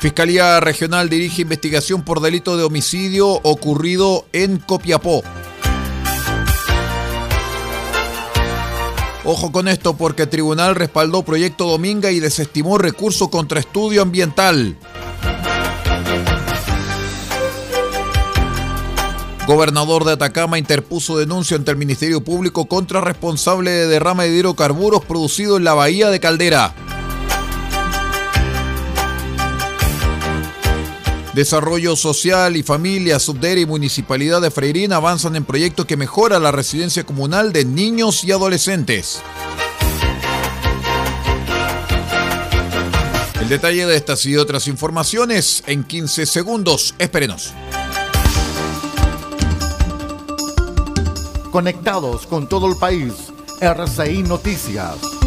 Fiscalía Regional dirige investigación por delito de homicidio ocurrido en Copiapó. Ojo con esto porque el tribunal respaldó proyecto Dominga y desestimó recurso contra estudio ambiental. Gobernador de Atacama interpuso denuncia ante el Ministerio Público contra responsable de derrama de hidrocarburos producido en la bahía de Caldera. Desarrollo Social y Familia, Subdere y Municipalidad de Freirina avanzan en proyectos que mejoran la residencia comunal de niños y adolescentes. El detalle de estas y otras informaciones en 15 segundos. Espérenos. Conectados con todo el país, RCI Noticias.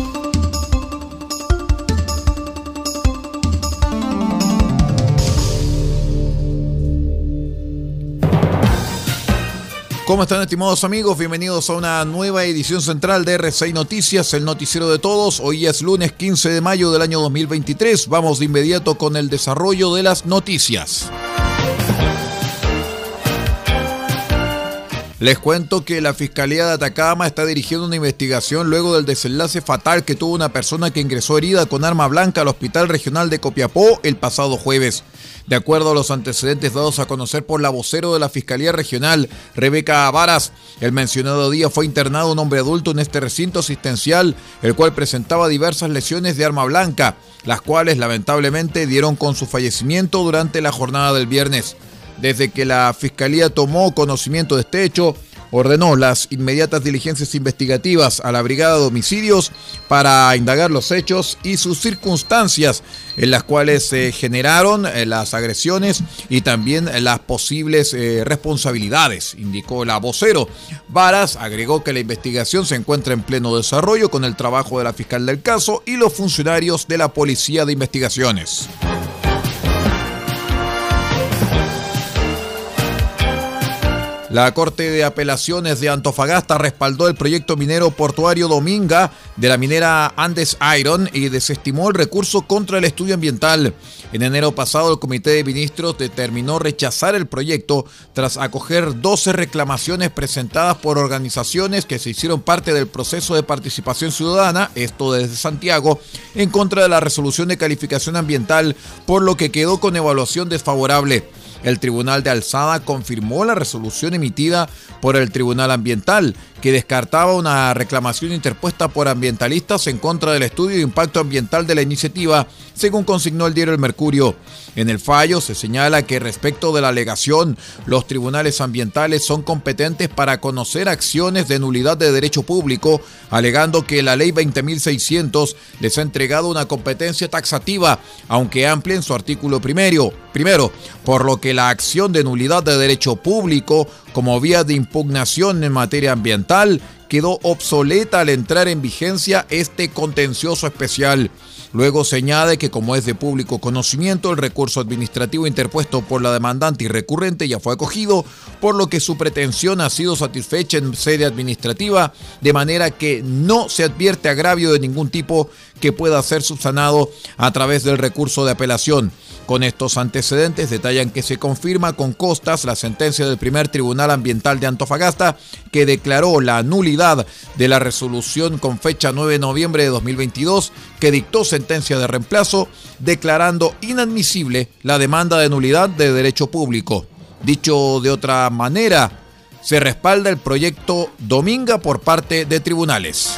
¿Cómo están estimados amigos? Bienvenidos a una nueva edición central de R6 Noticias, el noticiero de todos. Hoy es lunes 15 de mayo del año 2023. Vamos de inmediato con el desarrollo de las noticias. Les cuento que la Fiscalía de Atacama está dirigiendo una investigación luego del desenlace fatal que tuvo una persona que ingresó herida con arma blanca al Hospital Regional de Copiapó el pasado jueves. De acuerdo a los antecedentes dados a conocer por la vocero de la Fiscalía Regional, Rebeca Avaras, el mencionado día fue internado un hombre adulto en este recinto asistencial, el cual presentaba diversas lesiones de arma blanca, las cuales lamentablemente dieron con su fallecimiento durante la jornada del viernes. Desde que la Fiscalía tomó conocimiento de este hecho, ordenó las inmediatas diligencias investigativas a la Brigada de Homicidios para indagar los hechos y sus circunstancias en las cuales se generaron eh, las agresiones y también las posibles eh, responsabilidades, indicó la vocero. Varas agregó que la investigación se encuentra en pleno desarrollo con el trabajo de la fiscal del caso y los funcionarios de la Policía de Investigaciones. La Corte de Apelaciones de Antofagasta respaldó el proyecto minero portuario Dominga de la minera Andes Iron y desestimó el recurso contra el estudio ambiental. En enero pasado, el Comité de Ministros determinó rechazar el proyecto tras acoger 12 reclamaciones presentadas por organizaciones que se hicieron parte del proceso de participación ciudadana, esto desde Santiago, en contra de la resolución de calificación ambiental, por lo que quedó con evaluación desfavorable. El Tribunal de Alzada confirmó la resolución emitida por el Tribunal Ambiental, que descartaba una reclamación interpuesta por ambientalistas en contra del estudio de impacto ambiental de la iniciativa, según consignó el diario El Mercurio. En el fallo se señala que respecto de la alegación, los tribunales ambientales son competentes para conocer acciones de nulidad de derecho público, alegando que la ley 20.600 les ha entregado una competencia taxativa, aunque amplia en su artículo primero. Primero, por lo que la acción de nulidad de derecho público como vía de impugnación en materia ambiental quedó obsoleta al entrar en vigencia este contencioso especial. Luego se añade que como es de público conocimiento, el recurso administrativo interpuesto por la demandante y recurrente ya fue acogido, por lo que su pretensión ha sido satisfecha en sede administrativa, de manera que no se advierte agravio de ningún tipo que pueda ser subsanado a través del recurso de apelación. Con estos antecedentes detallan que se confirma con costas la sentencia del primer Tribunal Ambiental de Antofagasta que declaró la nulidad de la resolución con fecha 9 de noviembre de 2022 que dictó sentencia de reemplazo declarando inadmisible la demanda de nulidad de derecho público. Dicho de otra manera, se respalda el proyecto Dominga por parte de tribunales.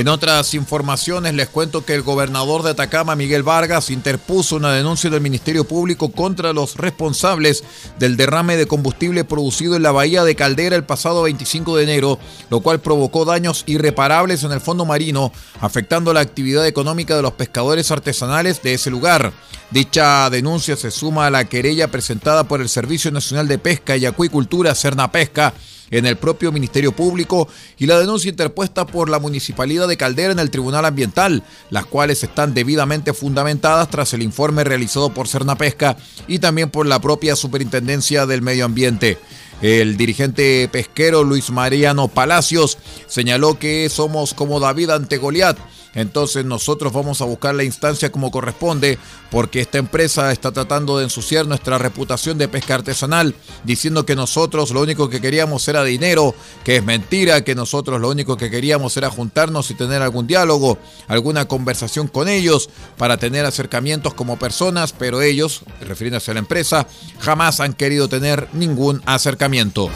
En otras informaciones les cuento que el gobernador de Atacama, Miguel Vargas, interpuso una denuncia del Ministerio Público contra los responsables del derrame de combustible producido en la bahía de Caldera el pasado 25 de enero, lo cual provocó daños irreparables en el fondo marino, afectando la actividad económica de los pescadores artesanales de ese lugar. Dicha denuncia se suma a la querella presentada por el Servicio Nacional de Pesca y Acuicultura, Cerna Pesca, en el propio Ministerio Público y la denuncia interpuesta por la Municipalidad de Caldera en el Tribunal Ambiental, las cuales están debidamente fundamentadas tras el informe realizado por Cernapesca y también por la propia Superintendencia del Medio Ambiente. El dirigente pesquero Luis Mariano Palacios señaló que somos como David ante Goliat entonces nosotros vamos a buscar la instancia como corresponde porque esta empresa está tratando de ensuciar nuestra reputación de pesca artesanal diciendo que nosotros lo único que queríamos era dinero, que es mentira, que nosotros lo único que queríamos era juntarnos y tener algún diálogo, alguna conversación con ellos para tener acercamientos como personas, pero ellos, refiriéndose a la empresa, jamás han querido tener ningún acercamiento.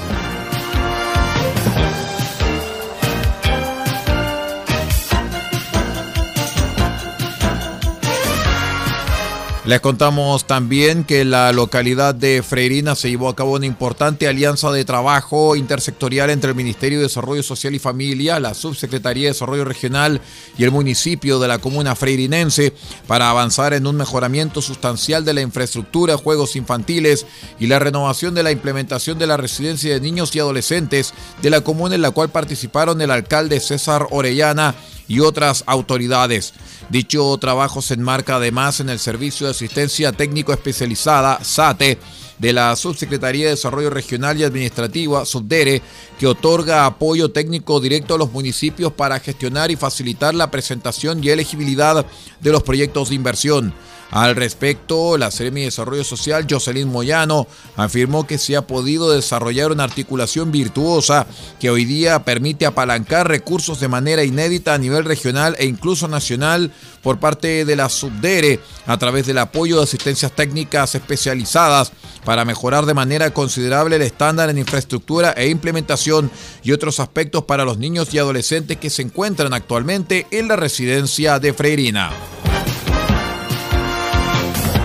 Les contamos también que en la localidad de Freirina se llevó a cabo una importante alianza de trabajo intersectorial entre el Ministerio de Desarrollo Social y Familia, la Subsecretaría de Desarrollo Regional y el municipio de la comuna freirinense para avanzar en un mejoramiento sustancial de la infraestructura, juegos infantiles y la renovación de la implementación de la residencia de niños y adolescentes de la comuna en la cual participaron el alcalde César Orellana y otras autoridades. Dicho trabajo se enmarca además en el Servicio de Asistencia Técnico Especializada, SATE, de la Subsecretaría de Desarrollo Regional y Administrativa, SUBDERE, que otorga apoyo técnico directo a los municipios para gestionar y facilitar la presentación y elegibilidad de los proyectos de inversión. Al respecto, la Seremi de Desarrollo Social, Jocelyn Moyano, afirmó que se ha podido desarrollar una articulación virtuosa que hoy día permite apalancar recursos de manera inédita a nivel regional e incluso nacional por parte de la Subdere a través del apoyo de asistencias técnicas especializadas para mejorar de manera considerable el estándar en infraestructura e implementación y otros aspectos para los niños y adolescentes que se encuentran actualmente en la residencia de Freirina.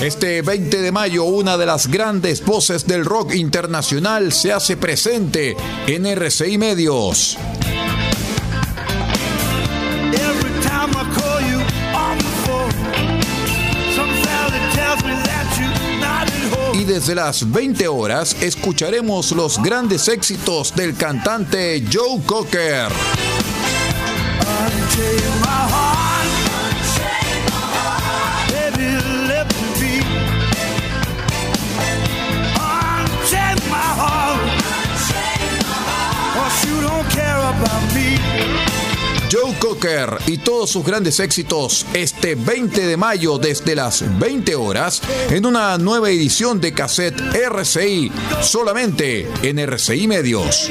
Este 20 de mayo, una de las grandes voces del rock internacional se hace presente en RCI Medios. Y desde las 20 horas escucharemos los grandes éxitos del cantante Joe Cocker. Joe Cocker y todos sus grandes éxitos este 20 de mayo desde las 20 horas en una nueva edición de cassette RCI solamente en RCI Medios.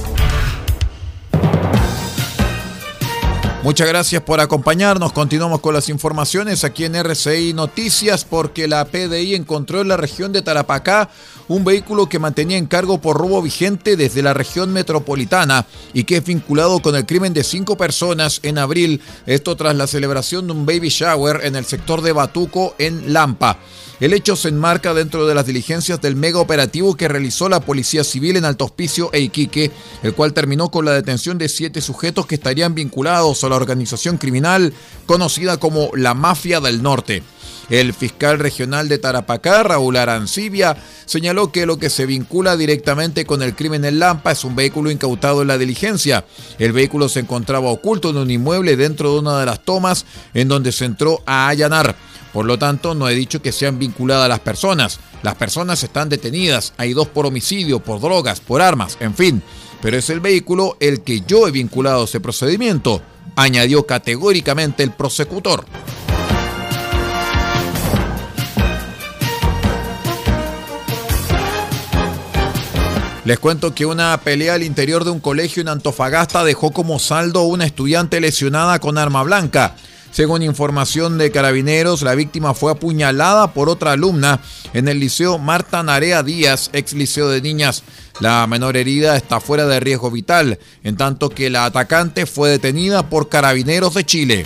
Muchas gracias por acompañarnos. Continuamos con las informaciones aquí en RCI Noticias porque la PDI encontró en la región de Tarapacá un vehículo que mantenía en cargo por robo vigente desde la región metropolitana y que es vinculado con el crimen de cinco personas en abril, esto tras la celebración de un baby shower en el sector de Batuco en Lampa. El hecho se enmarca dentro de las diligencias del mega operativo que realizó la Policía Civil en Alto Hospicio e Iquique, el cual terminó con la detención de siete sujetos que estarían vinculados a la organización criminal conocida como la Mafia del Norte. El fiscal regional de Tarapacá, Raúl Arancibia, señaló que lo que se vincula directamente con el crimen en Lampa es un vehículo incautado en la diligencia. El vehículo se encontraba oculto en un inmueble dentro de una de las tomas en donde se entró a allanar. Por lo tanto, no he dicho que sean vinculadas las personas. Las personas están detenidas. Hay dos por homicidio, por drogas, por armas, en fin. Pero es el vehículo el que yo he vinculado a ese procedimiento, añadió categóricamente el prosecutor. Les cuento que una pelea al interior de un colegio en Antofagasta dejó como saldo una estudiante lesionada con arma blanca. Según información de carabineros, la víctima fue apuñalada por otra alumna en el liceo Marta Narea Díaz, ex liceo de niñas. La menor herida está fuera de riesgo vital, en tanto que la atacante fue detenida por carabineros de Chile.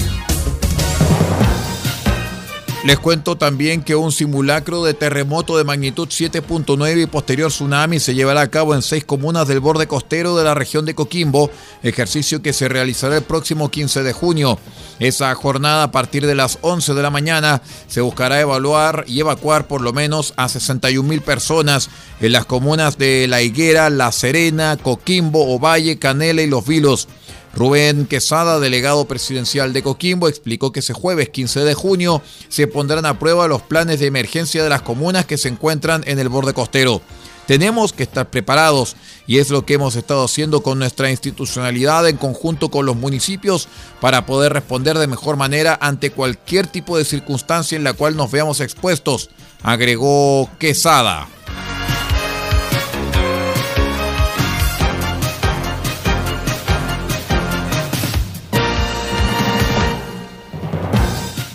Les cuento también que un simulacro de terremoto de magnitud 7.9 y posterior tsunami se llevará a cabo en seis comunas del borde costero de la región de Coquimbo, ejercicio que se realizará el próximo 15 de junio. Esa jornada a partir de las 11 de la mañana se buscará evaluar y evacuar por lo menos a 61 mil personas en las comunas de La Higuera, La Serena, Coquimbo, Ovalle, Canela y Los Vilos. Rubén Quesada, delegado presidencial de Coquimbo, explicó que ese jueves 15 de junio se pondrán a prueba los planes de emergencia de las comunas que se encuentran en el borde costero. Tenemos que estar preparados y es lo que hemos estado haciendo con nuestra institucionalidad en conjunto con los municipios para poder responder de mejor manera ante cualquier tipo de circunstancia en la cual nos veamos expuestos, agregó Quesada.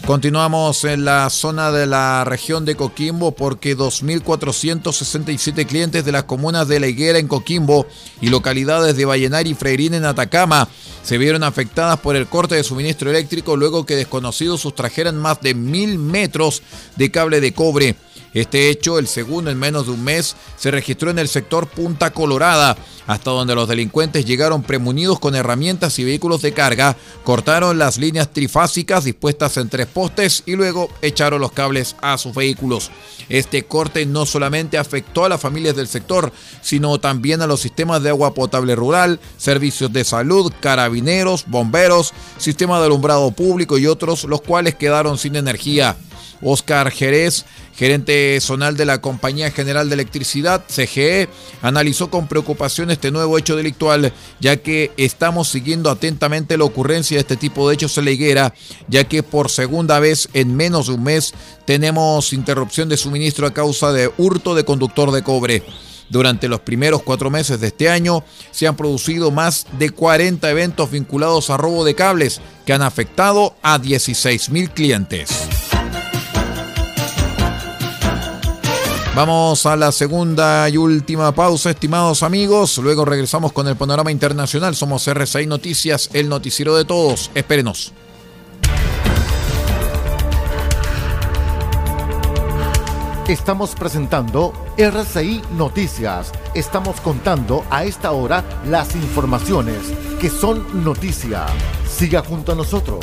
Continuamos en la zona de la región de Coquimbo porque 2.467 clientes de las comunas de La Higuera en Coquimbo y localidades de Vallenar y Freirín en Atacama se vieron afectadas por el corte de suministro eléctrico luego que desconocidos sustrajeran más de mil metros de cable de cobre. Este hecho, el segundo en menos de un mes, se registró en el sector Punta Colorada, hasta donde los delincuentes llegaron premunidos con herramientas y vehículos de carga, cortaron las líneas trifásicas dispuestas en tres postes y luego echaron los cables a sus vehículos. Este corte no solamente afectó a las familias del sector, sino también a los sistemas de agua potable rural, servicios de salud, carabineros, bomberos, sistema de alumbrado público y otros, los cuales quedaron sin energía. Oscar Jerez gerente zonal de la Compañía General de Electricidad, CGE, analizó con preocupación este nuevo hecho delictual, ya que estamos siguiendo atentamente la ocurrencia de este tipo de hechos en la higuera, ya que por segunda vez en menos de un mes tenemos interrupción de suministro a causa de hurto de conductor de cobre. Durante los primeros cuatro meses de este año se han producido más de 40 eventos vinculados a robo de cables que han afectado a 16 mil clientes. Vamos a la segunda y última pausa, estimados amigos. Luego regresamos con el panorama internacional. Somos RCI Noticias, el noticiero de todos. Espérenos. Estamos presentando RCI Noticias. Estamos contando a esta hora las informaciones que son noticia. Siga junto a nosotros.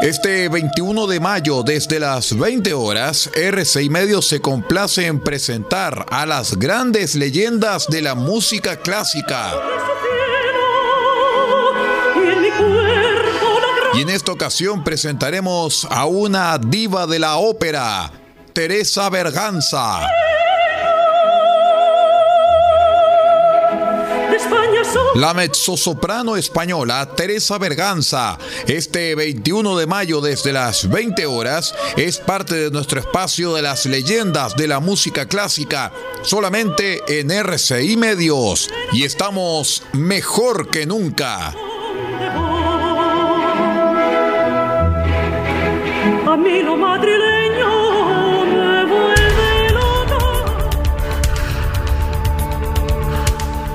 Este 21 de mayo, desde las 20 horas, RCI Medios se complace en presentar a las grandes leyendas de la música clásica. Y en esta ocasión presentaremos a una diva de la ópera, Teresa Berganza. La mezzosoprano española Teresa Berganza, este 21 de mayo desde las 20 horas, es parte de nuestro espacio de las leyendas de la música clásica, solamente en RCI Medios. Y estamos mejor que nunca.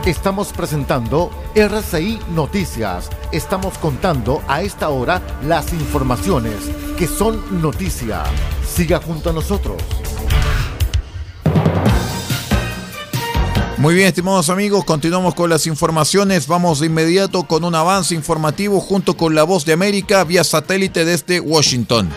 Estamos presentando RCI Noticias. Estamos contando a esta hora las informaciones que son noticia. Siga junto a nosotros. Muy bien, estimados amigos, continuamos con las informaciones. Vamos de inmediato con un avance informativo junto con la voz de América vía satélite desde Washington.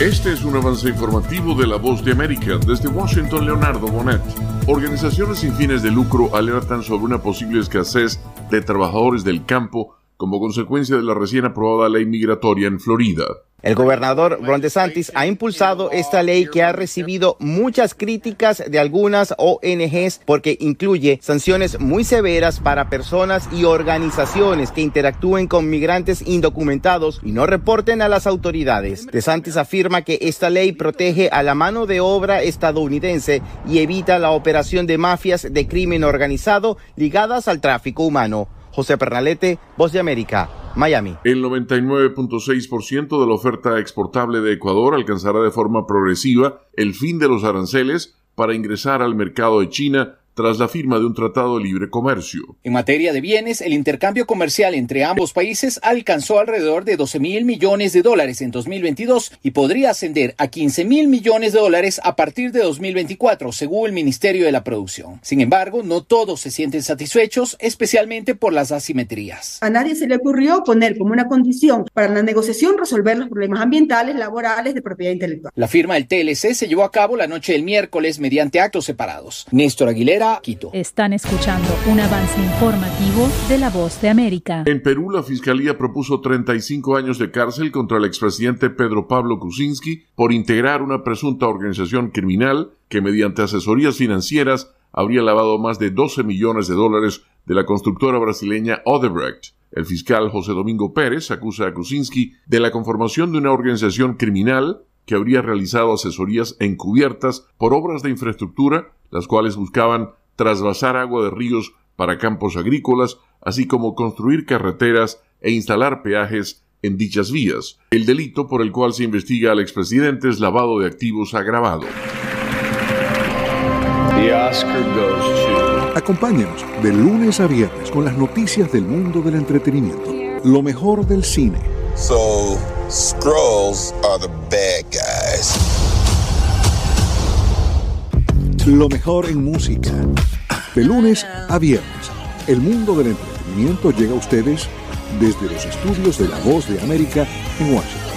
Este es un avance informativo de La Voz de América. Desde Washington, Leonardo Bonet. Organizaciones sin fines de lucro alertan sobre una posible escasez de trabajadores del campo como consecuencia de la recién aprobada ley migratoria en Florida. El gobernador Ron DeSantis ha impulsado esta ley que ha recibido muchas críticas de algunas ONGs porque incluye sanciones muy severas para personas y organizaciones que interactúen con migrantes indocumentados y no reporten a las autoridades. DeSantis afirma que esta ley protege a la mano de obra estadounidense y evita la operación de mafias de crimen organizado ligadas al tráfico humano. José Pernalete, Voz de América, Miami. El 99.6% de la oferta exportable de Ecuador alcanzará de forma progresiva el fin de los aranceles para ingresar al mercado de China tras la firma de un tratado de libre comercio. En materia de bienes, el intercambio comercial entre ambos países alcanzó alrededor de 12 mil millones de dólares en 2022 y podría ascender a 15 mil millones de dólares a partir de 2024, según el Ministerio de la Producción. Sin embargo, no todos se sienten satisfechos, especialmente por las asimetrías. A nadie se le ocurrió poner como una condición para la negociación resolver los problemas ambientales, laborales, de propiedad intelectual. La firma del TLC se llevó a cabo la noche del miércoles mediante actos separados. Néstor Aguilera Quito. Están escuchando un avance informativo de La Voz de América. En Perú, la Fiscalía propuso 35 años de cárcel contra el expresidente Pedro Pablo Kuczynski por integrar una presunta organización criminal que mediante asesorías financieras habría lavado más de 12 millones de dólares de la constructora brasileña Odebrecht. El fiscal José Domingo Pérez acusa a Kuczynski de la conformación de una organización criminal que habría realizado asesorías encubiertas por obras de infraestructura, las cuales buscaban trasvasar agua de ríos para campos agrícolas, así como construir carreteras e instalar peajes en dichas vías. El delito por el cual se investiga al expresidente es lavado de activos agravado. Acompáñenos de lunes a viernes con las noticias del mundo del entretenimiento. Lo mejor del cine. So, Scrolls are the bad guys. Lo mejor en música. De lunes a viernes. El mundo del entretenimiento llega a ustedes desde los estudios de La Voz de América en Washington.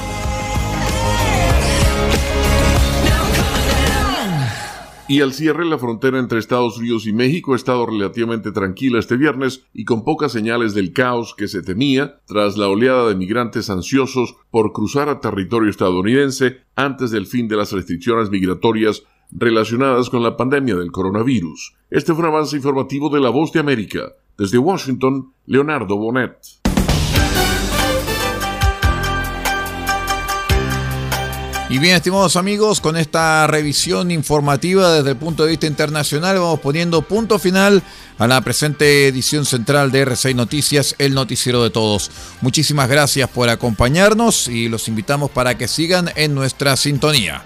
Y al cierre, la frontera entre Estados Unidos y México ha estado relativamente tranquila este viernes y con pocas señales del caos que se temía tras la oleada de migrantes ansiosos por cruzar a territorio estadounidense antes del fin de las restricciones migratorias relacionadas con la pandemia del coronavirus. Este fue un avance informativo de La Voz de América. Desde Washington, Leonardo Bonet. Y bien, estimados amigos, con esta revisión informativa desde el punto de vista internacional, vamos poniendo punto final a la presente edición central de R6 Noticias, el noticiero de todos. Muchísimas gracias por acompañarnos y los invitamos para que sigan en nuestra sintonía.